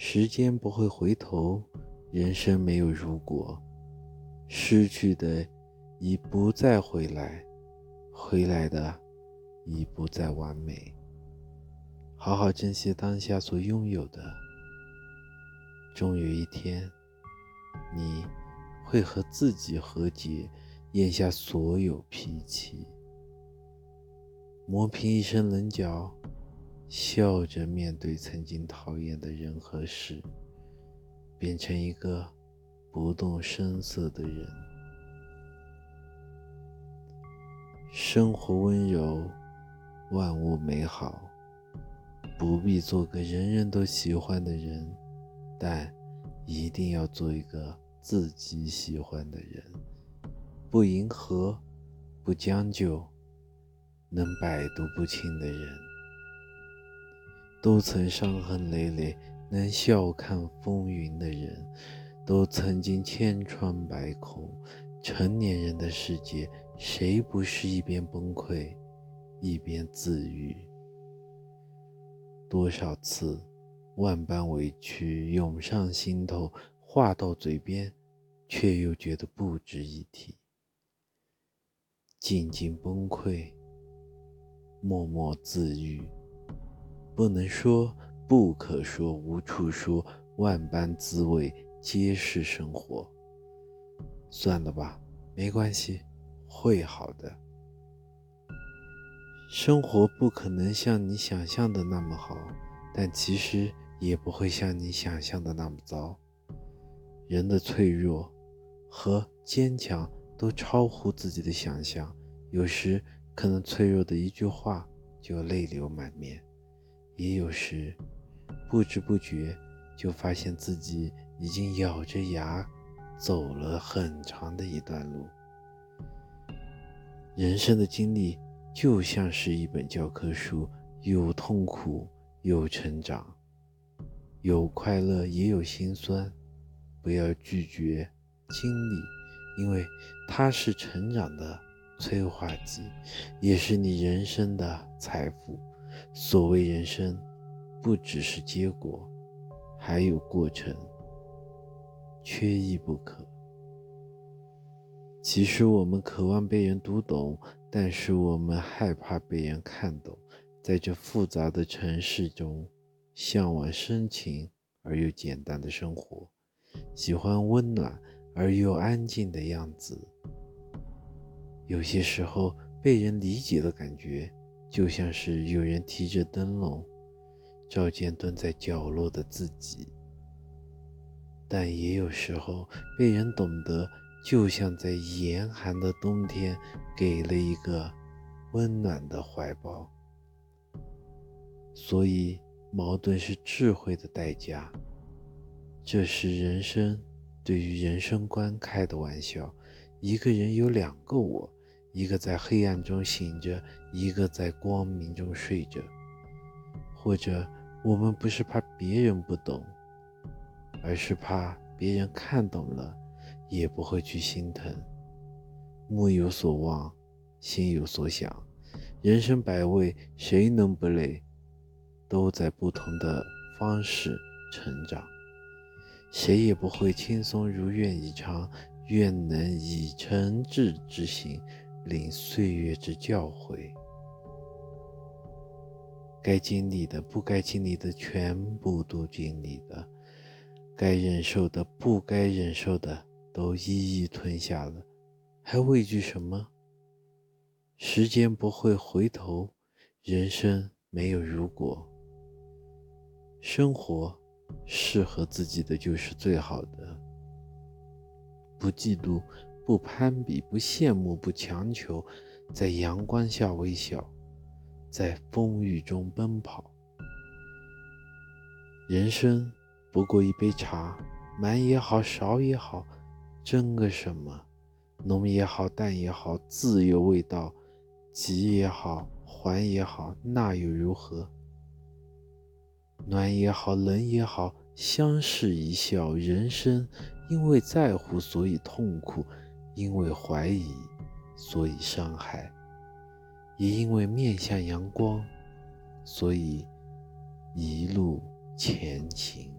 时间不会回头，人生没有如果，失去的已不再回来，回来的已不再完美。好好珍惜当下所拥有的，终有一天，你会和自己和解，咽下所有脾气。磨平一身棱角，笑着面对曾经讨厌的人和事，变成一个不动声色的人。生活温柔，万物美好，不必做个人人都喜欢的人，但一定要做一个自己喜欢的人，不迎合，不将就。能百毒不侵的人，都曾伤痕累累；能笑看风云的人，都曾经千疮百孔。成年人的世界，谁不是一边崩溃，一边自愈？多少次，万般委屈涌上心头，话到嘴边，却又觉得不值一提，静静崩溃。默默自愈，不能说，不可说，无处说，万般滋味皆是生活。算了吧，没关系，会好的。生活不可能像你想象的那么好，但其实也不会像你想象的那么糟。人的脆弱和坚强都超乎自己的想象，有时。可能脆弱的一句话就泪流满面，也有时不知不觉就发现自己已经咬着牙走了很长的一段路。人生的经历就像是一本教科书，有痛苦，有成长，有快乐，也有心酸。不要拒绝经历，因为它是成长的。催化剂，也是你人生的财富。所谓人生，不只是结果，还有过程，缺一不可。其实我们渴望被人读懂，但是我们害怕被人看懂。在这复杂的城市中，向往深情而又简单的生活，喜欢温暖而又安静的样子。有些时候，被人理解的感觉，就像是有人提着灯笼，照见蹲在角落的自己；但也有时候，被人懂得，就像在严寒的冬天，给了一个温暖的怀抱。所以，矛盾是智慧的代价。这是人生对于人生观开的玩笑。一个人有两个我。一个在黑暗中醒着，一个在光明中睡着。或者，我们不是怕别人不懂，而是怕别人看懂了，也不会去心疼。目有所望，心有所想，人生百味，谁能不累？都在不同的方式成长，谁也不会轻松如愿以偿。愿能以诚挚之心。领岁月之教诲，该经历的、不该经历的，全部都经历了；该忍受的、不该忍受的，都一一吞下了。还畏惧什么？时间不会回头，人生没有如果。生活适合自己的就是最好的，不嫉妒。不攀比，不羡慕，不强求，在阳光下微笑，在风雨中奔跑。人生不过一杯茶，满也好，少也好，争个什么？浓也好，淡也好，自有味道。急也好，缓也好，那又如何？暖也好，冷也好，相视一笑。人生因为在乎，所以痛苦。因为怀疑，所以伤害；也因为面向阳光，所以一路前行。